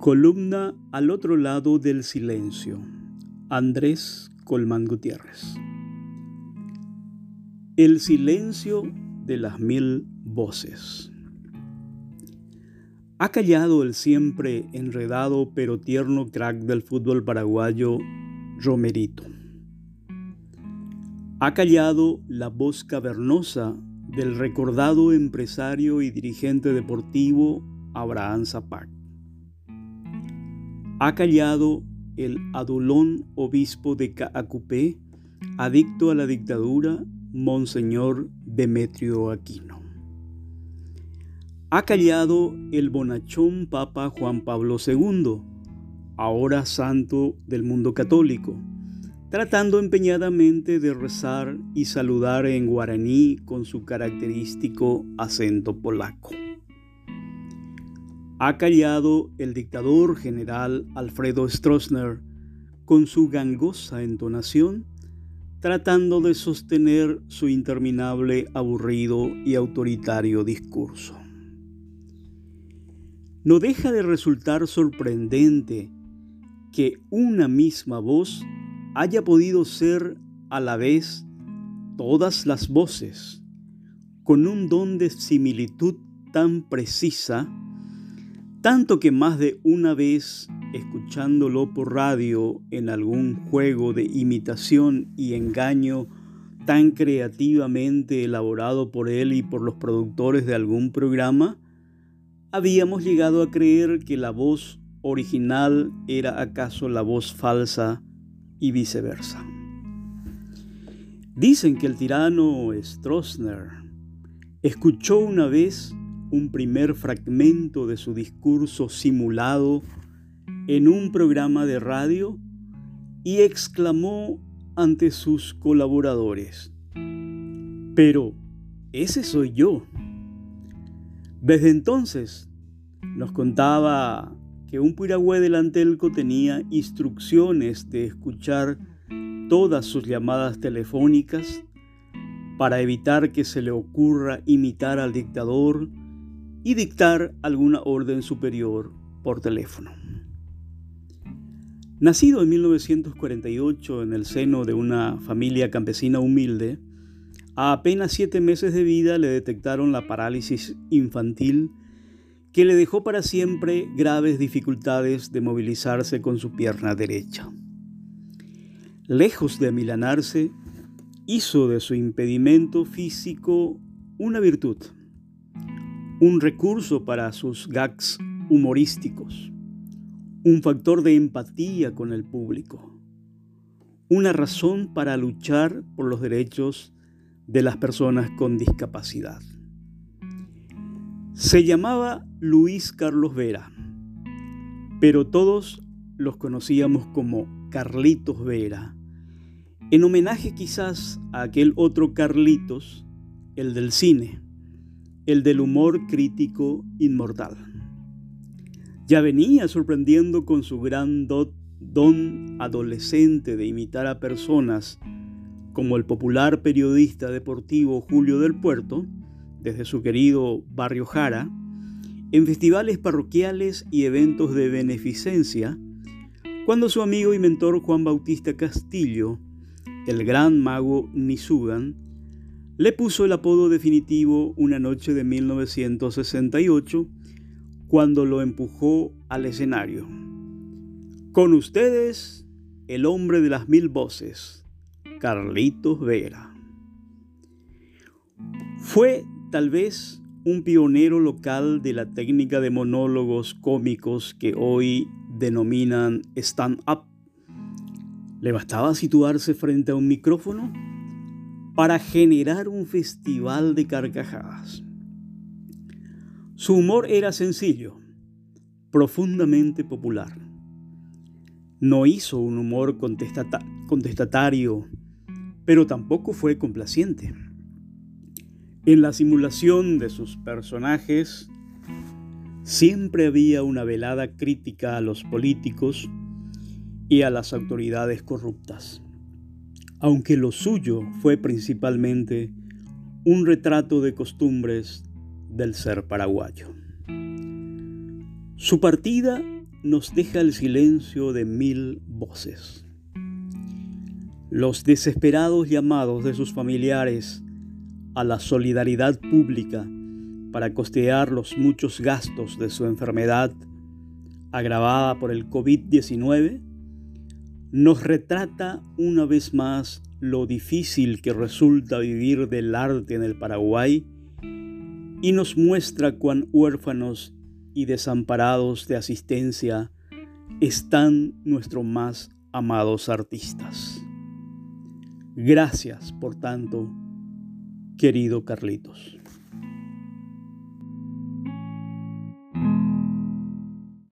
Columna al otro lado del silencio. Andrés Colmán Gutiérrez. El silencio de las mil voces. Ha callado el siempre enredado pero tierno crack del fútbol paraguayo, Romerito. Ha callado la voz cavernosa del recordado empresario y dirigente deportivo Abraham Zapac ha callado el adulón obispo de Caacupé, adicto a la dictadura, Monseñor Demetrio Aquino. Ha callado el bonachón Papa Juan Pablo II, ahora santo del mundo católico, tratando empeñadamente de rezar y saludar en guaraní con su característico acento polaco ha callado el dictador general Alfredo Stroessner con su gangosa entonación, tratando de sostener su interminable, aburrido y autoritario discurso. No deja de resultar sorprendente que una misma voz haya podido ser a la vez todas las voces, con un don de similitud tan precisa tanto que más de una vez, escuchándolo por radio en algún juego de imitación y engaño tan creativamente elaborado por él y por los productores de algún programa, habíamos llegado a creer que la voz original era acaso la voz falsa y viceversa. Dicen que el tirano Stroessner escuchó una vez un primer fragmento de su discurso simulado en un programa de radio y exclamó ante sus colaboradores, pero ese soy yo. Desde entonces nos contaba que un piragüe del Antelco tenía instrucciones de escuchar todas sus llamadas telefónicas para evitar que se le ocurra imitar al dictador y dictar alguna orden superior por teléfono. Nacido en 1948 en el seno de una familia campesina humilde, a apenas siete meses de vida le detectaron la parálisis infantil que le dejó para siempre graves dificultades de movilizarse con su pierna derecha. Lejos de amilanarse, hizo de su impedimento físico una virtud un recurso para sus gags humorísticos, un factor de empatía con el público, una razón para luchar por los derechos de las personas con discapacidad. Se llamaba Luis Carlos Vera, pero todos los conocíamos como Carlitos Vera, en homenaje quizás a aquel otro Carlitos, el del cine el del humor crítico inmortal. Ya venía sorprendiendo con su gran don adolescente de imitar a personas como el popular periodista deportivo Julio del Puerto, desde su querido barrio Jara, en festivales parroquiales y eventos de beneficencia, cuando su amigo y mentor Juan Bautista Castillo, el gran mago Nisugan, le puso el apodo definitivo una noche de 1968 cuando lo empujó al escenario. Con ustedes, el hombre de las mil voces, Carlitos Vera. Fue tal vez un pionero local de la técnica de monólogos cómicos que hoy denominan stand-up. Le bastaba situarse frente a un micrófono para generar un festival de carcajadas. Su humor era sencillo, profundamente popular. No hizo un humor contestatario, pero tampoco fue complaciente. En la simulación de sus personajes siempre había una velada crítica a los políticos y a las autoridades corruptas aunque lo suyo fue principalmente un retrato de costumbres del ser paraguayo. Su partida nos deja el silencio de mil voces. Los desesperados llamados de sus familiares a la solidaridad pública para costear los muchos gastos de su enfermedad agravada por el COVID-19 nos retrata una vez más lo difícil que resulta vivir del arte en el Paraguay y nos muestra cuán huérfanos y desamparados de asistencia están nuestros más amados artistas. Gracias, por tanto, querido Carlitos.